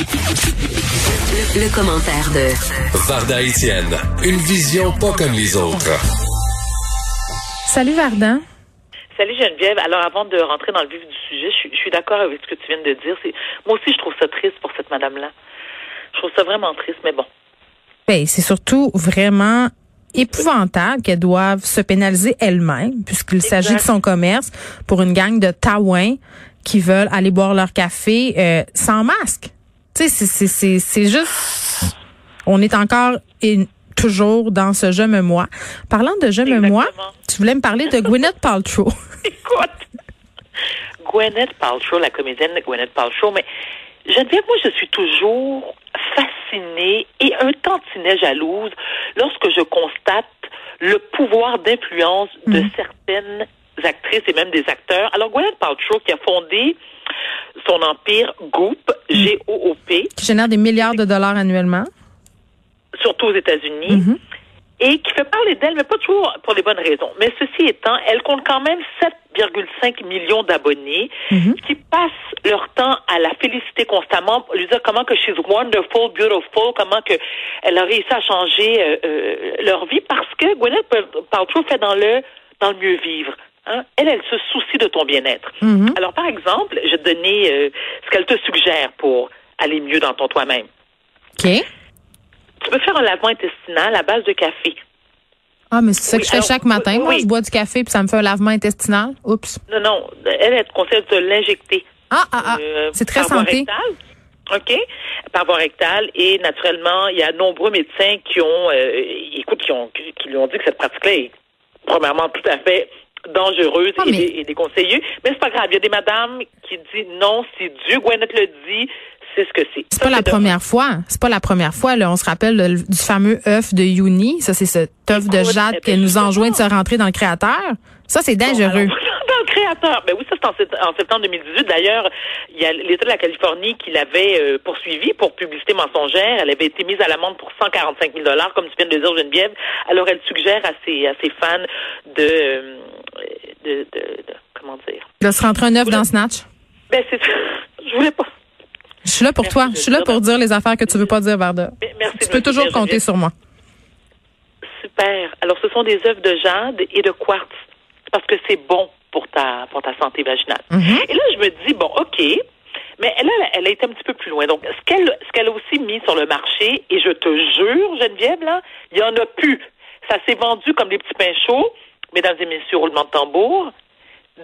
Le, le commentaire de Varda Etienne, une vision pas comme les autres. Salut Vardan. Salut Geneviève. Alors avant de rentrer dans le vif du sujet, je, suis- je suis d'accord avec ce que tu viens de dire. C'est- Moi aussi, je trouve ça triste pour cette madame-là. Je trouve ça vraiment triste, mais bon. Ben, c'est surtout vraiment épouvantable qu'elle doive se pénaliser elle-même, puisqu'il s'agit de son commerce pour une gang de taouins qui veulent aller boire leur café euh, sans masque. Tu sais, c'est- juste... On est encore et toujours dans ce je me moi. Parlant de je me moi, tu voulais me parler de Gwyneth Paltrow. Écoute, Gwyneth Paltrow, la comédienne Gwyneth Paltrow, mais Geneviève, moi, je suis toujours fascinée et un tantinet jalouse lorsque je constate le pouvoir d'influence de certaines actrices et même des acteurs. Alors, Gwyneth Paltrow, qui a fondé son empire Goop, G-O-O-P, qui génère des milliards de dollars annuellement. surtout aux États-Unis, et qui fait parler d'elle, mais pas toujours pour les bonnes raisons. Mais ceci étant, elle compte quand même 7,5 millions d'abonnés qui passent leur temps à la féliciter constamment, lui dire comment que she's wonderful, beautiful, comment que elle a réussi à changer euh, euh, leur vie parce que Gwyneth Paltrow fait dans le dans le mieux vivre. Hein? Elle, elle se soucie de ton bien-être. Alors, par exemple, je vais te donner euh, ce qu'elle te suggère pour aller mieux dans ton toi-même. OK. Tu peux faire un lavement intestinal à base de café. Ah, mais c'est ça que je fais chaque matin. Moi, je bois du café puis ça me fait un lavement intestinal. Oups. Non, non, elle, elle te conseille de l'injecter. Ah, ah, ah. Euh, c'est très par voie santé. rectale. OK? Par voie rectale. Et naturellement, il y a nombreux médecins qui ont, euh, écoute, qui, ont, qui lui ont dit que cette pratique-là est premièrement tout à fait dangereuse Ah, et, déconseillée. Mais c'est pas grave. Il y a des madames qui disent non, si Dieu Gwyneth le dit, c'est ce que c'est. C'est pas la de- première fois. C'est pas la première fois. Là. On se rappelle le- du fameux œuf de Yuni. Ça, c'est cet œuf de jade eh qui ben, nous enjoint de se rentrer dans le créateur. Ça, c'est Bon, dangereux. alors, créateur. Ben oui, ça c'est en, sept- en septembre 2018. D'ailleurs, il y a l'État de la Californie qui l'avait euh, poursuivi pour publicité mensongère. Elle avait été mise à l'amende pour 145 000 dollars, comme tu viens de le dire, Geneviève. Alors, elle suggère à ses, à ses fans de, euh, de, de, de- comment dire? De se rentrer un œuf dans Snatch? Ben c'est ça. Je voulais pas. Je suis là pour Merci toi. Je suis là pour dire les affaires que tu veux pas dire, Varda. Merci. Tu peux toujours compter Geneviève. sur moi. Super. Alors, ce sont des œufs de jade et de quartz. Parce que c'est bon pour ta, pour ta santé vaginale. Et là, je me dis, bon, OK. Mais elle, a- elle a été un petit peu plus loin. Donc, ce qu'elle, ce qu'elle a aussi mis sur le marché, et je te jure, Geneviève, là, il y en a plus. Ça s'est vendu comme des petits pains chauds, mesdames et messieurs, roulement de tambour,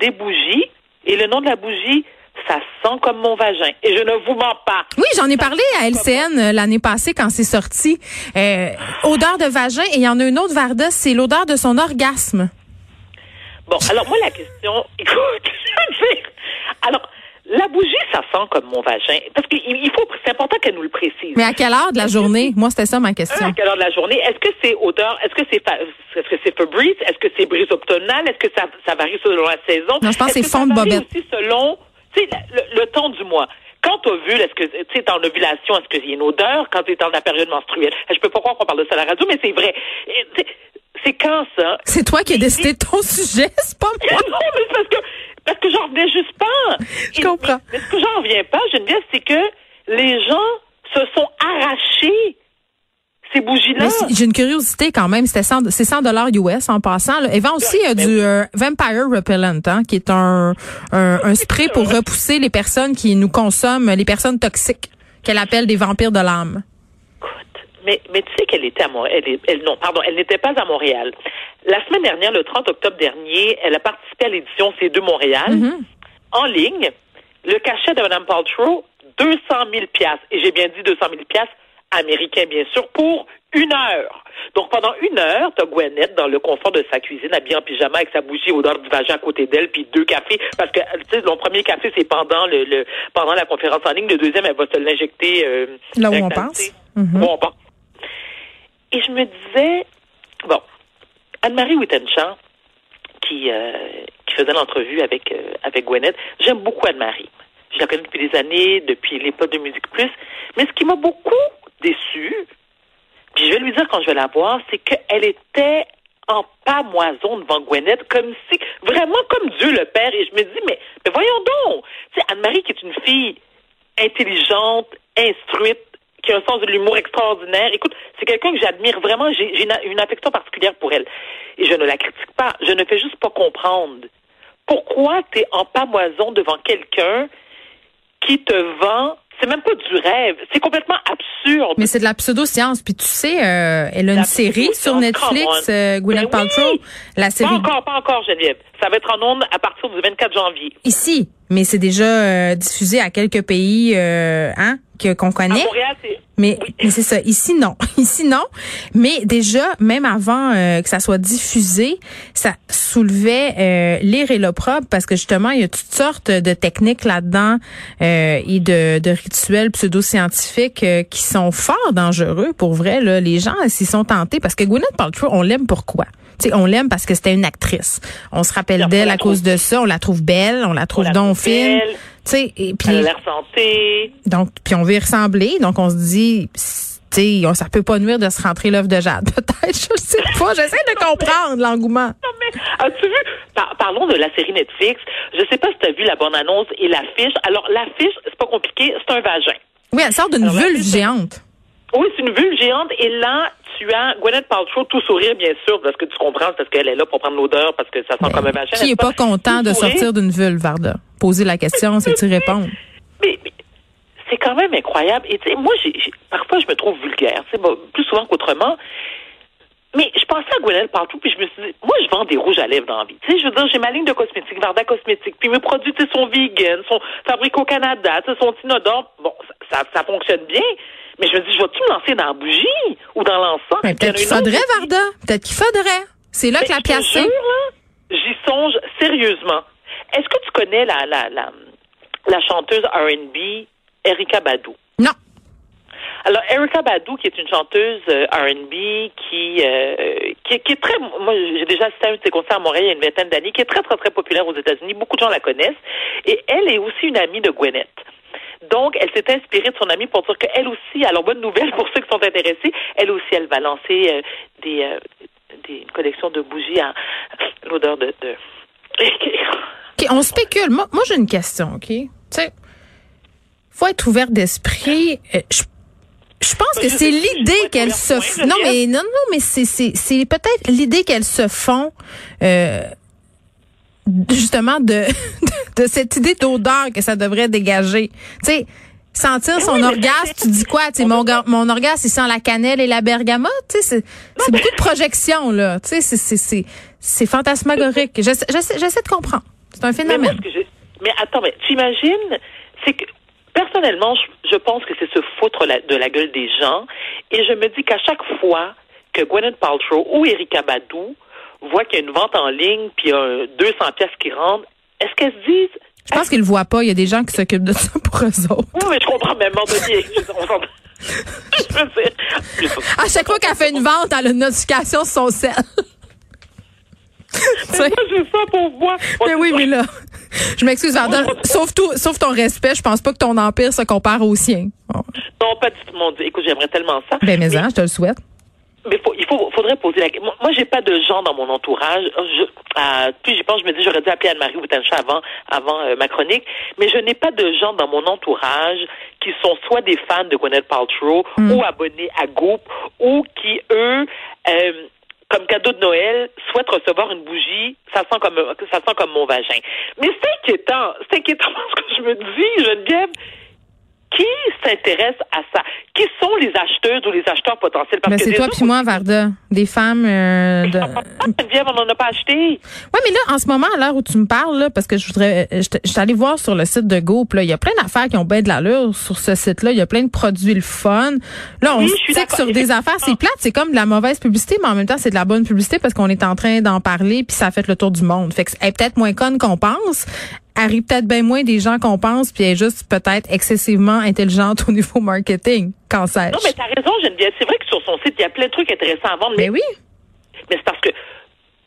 des bougies, et le nom de la bougie, ça sent comme mon vagin. Et je ne vous mens pas. Oui, j'en ai parlé à LCN euh, l'année passée quand c'est sorti. Euh, odeur de vagin et il y en a une autre, Varda, c'est l'odeur de son orgasme. Bon, alors moi, la question, écoute, je veux dire, alors, la bougie, ça sent comme mon vagin. Parce qu'il il faut, c'est important qu'elle nous le précise. Mais à quelle heure de la journée? Moi, c'était ça ma question. à quelle heure de la journée? Est-ce que c'est odeur, est-ce que c'est, est-ce que c'est Febreze? Est-ce que c'est brise octonale? Est-ce que ça, ça varie selon la saison? Non, je pense que c'est fond de bobette. aussi selon, tu sais, le, le temps du mois. Quand tu ovule, est-ce que, tu sais, en ovulation, est-ce qu'il y a une odeur? Quand tu es dans la période menstruelle? Je peux pas croire qu'on parle de ça à la radio, mais c'est vrai. Et, C'est quand ça? C'est toi qui as décidé de ton sujet, c'est pas moi. non, mais c'est parce que, parce que j'en reviens juste pas. Je comprends. Mais, ce que j'en reviens pas, Geneviève, c'est que les gens se sont arrachés ces bougies-là. J'ai une curiosité quand même. C'était 100 c'est 100 dollars US en passant. Là. Elle vend aussi euh, du euh, Vampire Repellent, hein, qui est un, un, un spray pour repousser les personnes qui nous consomment, les personnes toxiques, qu'elle appelle des vampires de l'âme. Mais, mais tu sais qu'elle était à Montréal. Elle, est- elle- non, pardon, elle n'était pas à Montréal. La semaine dernière, le 30 octobre dernier, elle a participé à l'édition C2 Montréal Mm-hmm. en ligne. Le cachet de Mme Paltrow, 200 000 piastres. Et j'ai bien dit 200 000 piastres américains, bien sûr, pour une heure. Donc, pendant une heure, t'as Gwyneth dans le confort de sa cuisine, habillée en pyjama avec sa bougie odeur du vagin à côté d'elle, puis deux cafés. Parce que, tu sais, le premier café, c'est pendant le, le- pendant la conférence en ligne. Le deuxième, elle va se l'injecter. euh, Là où on pense. Mhm. Où on pense. Et je me disais, bon, Anne-Marie Wittenchamp, qui, euh, qui faisait l'entrevue avec, euh, avec j'aime beaucoup Anne-Marie. Je la connais depuis des années, depuis l'époque de Musique Plus. Mais ce qui m'a beaucoup déçue, puis je vais lui dire quand je vais la voir, c'est qu'elle était en pamoison devant Gwyneth, comme si, vraiment comme Dieu le Père. Et je me dis, mais, voyons donc, Anne-Marie qui est une fille intelligente, instruite, qui a un sens de l'humour extraordinaire. Écoute, c'est quelqu'un que j'admire vraiment. J'ai une, une affection particulière pour elle. Et je ne la critique pas. Je ne fais juste pas comprendre. Pourquoi tu es en pamoison devant quelqu'un qui te vend c'est même pas du rêve. C'est complètement absurde. Mais c'est de la pseudo-science. Puis tu sais, euh, elle a une série sur Netflix, euh, Gwyneth ben Paltrow. La série... Pas encore, pas encore, Geneviève. Ça va être en ondes à partir du 24 janvier. Ici, mais c'est déjà euh, diffusé à quelques pays, euh, hein, que qu'on connaît. À Montréal, c'est mais, mais c'est ça. Ici, non. Ici, non. Mais déjà, même avant euh, que ça soit diffusé, ça soulevait euh, l'ire et l'opprobre parce que justement, il y a toutes sortes de techniques là-dedans euh, et de, de rituels pseudo-scientifiques euh, qui sont fort dangereux pour vrai. Là. Les gens s'y sont tentés parce que Gwyneth Paltrow, on l'aime pourquoi? T'sais, on l'aime parce que c'était une actrice. On se rappelle d'elle à cause de ça. On la trouve belle, on la trouve. T'sais, et puis, elle a l'air santé. Donc, puis on veut y ressembler. Donc, on se dit, sais, ça peut pas nuire de se rentrer l'œuvre de Jade. Peut-être, je sais pas. J'essaie de comprendre l'engouement. Non, mais as-tu vu? parlons de la série Netflix. Je sais pas si tu as vu la bonne annonce et l'affiche. Alors, l'affiche, c'est pas compliqué, c'est un vagin. Oui, elle sort d'une vulve géante. Oui, c'est une vulve géante. Et là, tu as Gwyneth Paltrow tout sourire, bien sûr, parce que tu comprends, parce qu'elle est là pour prendre l'odeur, parce que ça sent comme un machin. Qui est pas, content de sortir d'une vulve, Varda? Poser la question, c'est y répondre? Mais, c'est quand même incroyable. Et moi, j'ai, parfois, je me trouve vulgaire, plus souvent qu'autrement. Mais je pensais à Gwyneth Paltrow, puis je me suis dit, moi, je vends des rouges à lèvres dans la vie. Tu sais, je veux dire, j'ai ma ligne de cosmétiques, Varda Cosmétiques, puis mes produits, tu sont vegan, sont fabriqués au Canada, tu sont inodores. Bon, ça, ça fonctionne bien. Mais je me dis, je vais-tu me lancer dans la bougie ou dans l'encens? Peut-être qu'il faudrait, Varda. Peut-être qu'il faudrait. C'est là que la pièce est. J'y songe sérieusement. Est-ce que tu connais la, la, la, la chanteuse R&B Erika Badou? Non. Alors, Erika Badou, qui est une chanteuse euh, R&B qui, euh, qui, qui, est très, moi, j'ai déjà assisté à un de ses concerts à Montréal il y a une vingtaine d'années, qui est très, très, très populaire aux États-Unis. Beaucoup de gens la connaissent. Et elle est aussi une amie de Gwyneth. Donc, elle s'est inspirée de son amie pour dire qu'elle aussi, alors bonne nouvelle pour ceux qui sont intéressés, elle aussi, elle va lancer euh, des, euh, des une collection de bougies à l'odeur de... de... on spécule. Moi, moi j'ai une question, OK? Tu sais, faut être ouvert d'esprit. Euh, je je pense que c'est l'idée qu'elles se non mais non non mais c'est c'est c'est peut-être l'idée qu'elles se font euh, justement de, de cette idée d'odeur que ça devrait dégager. Tu sais, sentir son orgasme, tu dis quoi? Tu sais, mon, mon orgasme, il sent la cannelle et la bergamote. Tu sais, c'est beaucoup de projections, là. Tu sais, c'est, c'est, c'est fantasmagorique. J'essaie, j'essaie de comprendre. C'est un phénomène. Mais, attends, mais tu imagines, c'est que personnellement, je, pense que c'est se foutre de la gueule des gens. Et je me dis qu'à chaque fois que Gwyneth Paltrow ou Erika Badou voient qu'il y a une vente en ligne, puis il y a 200 pièces qui rentrent, est-ce qu'elles se disent... Je pense qu'ils le voient pas. Il y a des gens qui s'occupent de ça pour eux autres. Oui, mais je comprends même. donné, je veux dire... À chaque fois qu'elle fait une vente, elle a une notification sur son sel. Mais moi, j'ai ça pour moi. Mais oui, mais là, je m'excuse. Sauf tout, sauf ton respect, je pense pas que ton empire se compare au sien. Non, pas du tout, mon Dieu. Écoute, j'aimerais tellement ça. Ben, mais, hein, je te le souhaite. Mais faut, faut, faudrait poser la question. Moi, j'ai pas de gens dans mon entourage. Je, euh, puis j'y pense, je me dis, j'aurais dû appeler Anne-Marie Boutancha avant, avant euh, ma chronique. Mais je n'ai pas de gens dans mon entourage qui sont soit des fans de Gwyneth Paltrow mm. ou abonnés à Goop ou qui, eux, euh, comme cadeau de Noël, souhaitent recevoir une bougie, ça sent comme ça sent comme mon vagin. Mais c'est inquiétant, c'est inquiétant parce que je me dis, Geneviève, qui s'intéresse à ça? Qui sont les acheteuses ou les acheteurs potentiels? Parce ben, c'est toi puis moi, Varda. Des femmes euh, de... on n'en a pas acheté. Oui, mais là, en ce moment, à l'heure où tu me parles, là, parce que je voudrais... Je suis allée voir sur le site de Goop, là, il y a plein d'affaires qui ont bien de l'allure sur ce site-là. Il y a plein de produits le fun. Là, on sait que sur des affaires, c'est plate, c'est comme de la mauvaise publicité, mais en même temps, c'est de la bonne publicité parce qu'on est en train d'en parler, puis ça a fait le tour du monde. Fait que elle est peut-être moins conne qu'on pense arrive peut-être bien moins des gens qu'on pense, puis elle est juste peut-être excessivement intelligente au niveau marketing, quand ça. Non, mais t'as raison, Geneviève. C'est vrai que sur son site, il y a plein de trucs intéressants à vendre. Mais, oui. Mais c'est parce que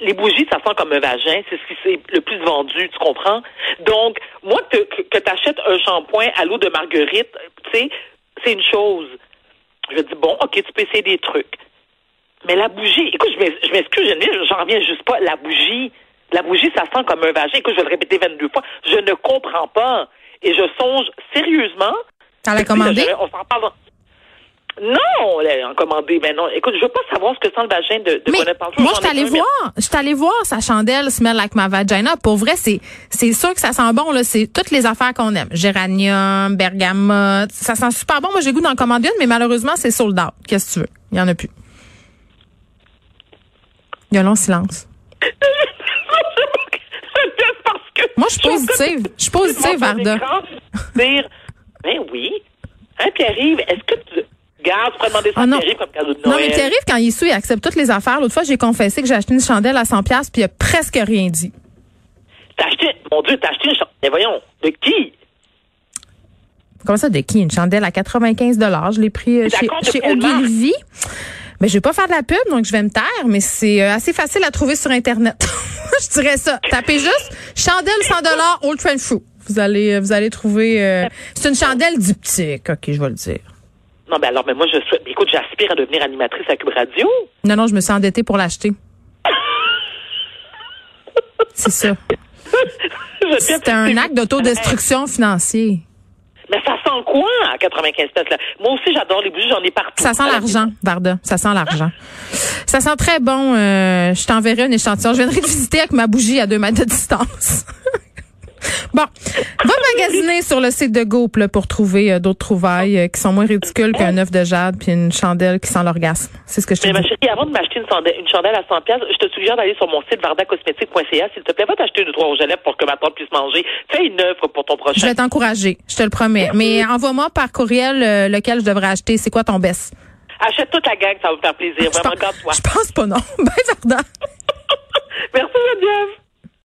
les bougies, ça sent comme un vagin. C'est ce qui s'est le plus vendu, tu comprends? Donc, moi, que, que tu achètes un shampoing à l'eau de marguerite, tu sais, c'est une chose. Je dis, bon, OK, tu peux essayer des trucs. Mais la bougie, écoute, je m'excuse, Geneviève, j'en reviens juste pas. La bougie, la bougie, ça sent comme un vagin. Écoute, je vais le répéter 22 fois. Je ne comprends pas. Et je songe sérieusement T'as la commandé? On s'en parle. Non, en commandé. Ben non. Écoute, je veux pas savoir ce que sent le vagin de, de mais. Moi, je suis allée voir, je suis allée voir sa chandelle Smell Like My Vagina. Pour vrai, c'est, c'est sûr que ça sent bon, là. C'est toutes les affaires qu'on aime. Géranium, bergamote. Ça sent super bon. Moi, j'ai goût d'en commander une, mais malheureusement, c'est sold out. Qu'est-ce que tu veux? Il y en a plus. Il y a un long silence. Moi, je suis positive. Je suis positive, Varda. Dire, ben oui. Hein, Pierre-Yves, est-ce que tu. Garde, tu pourrais demander ça Ah non. Pierre-Yves comme cadeau de Non, mais Pierre-Yves, quand il est sous, il accepte toutes les affaires. L'autre fois, j'ai confessé que j'ai acheté une chandelle à 100 pièces puis il a presque rien dit. T'as acheté, mon Dieu, t'as acheté une chambre. Mais voyons, de qui? Comment ça, de qui? Une chandelle à 95 Je l'ai pris euh, chez, chez? Ogilvy. Mais je vais pas faire de la pub, donc je vais me taire, mais c'est euh, assez facile à trouver sur Internet. je dirais ça. Tapez juste chandelle 100 Old Trend Fruit. Vous allez, euh, vous allez trouver. euh, c'est une chandelle diptyque. OK, je vais le dire. Non, ben alors, mais moi, je souhaite. Écoute, j'aspire à devenir animatrice à Cube Radio. Non, non, je me suis endettée pour l'acheter. C'est ça. T'aime. un C'est- acte d'autodestruction financier. Mais ça sent quoi à 95 pièces là? Moi aussi, j'adore les bougies, j'en ai partout. Ça sent l'argent, Varda. Ça sent l'argent. Ça sent très bon. euh, je t'enverrai un échantillon. Je viendrai te visiter avec ma bougie à deux mètres de distance. bon, va magasiner sur le site de Goop là, pour trouver euh, d'autres trouvailles euh, qui sont moins ridicules qu'un œuf de jade puis une chandelle qui sent l'orgasme. C'est ce que je te Mais ma dis. chérie, avant de m'acheter une, chandelle- une chandelle à 100 pièces, je te suggère d'aller sur mon site vardacosmétique.ca. S'il te plaît, va t'acheter deux, trois rouges à lèvres pour que ma tante puisse manger. Fais une œuvre pour ton Je prochain. vais t'encourager, je te le promets. Mais envoie-moi par courriel euh, lequel je devrais acheter. C'est quoi ton best? Achète toute la gang, ça va me faire plaisir. Je Vraiment, pense- garde-toi. Je pense pas non. Bye Varda. Merci, Geneviève.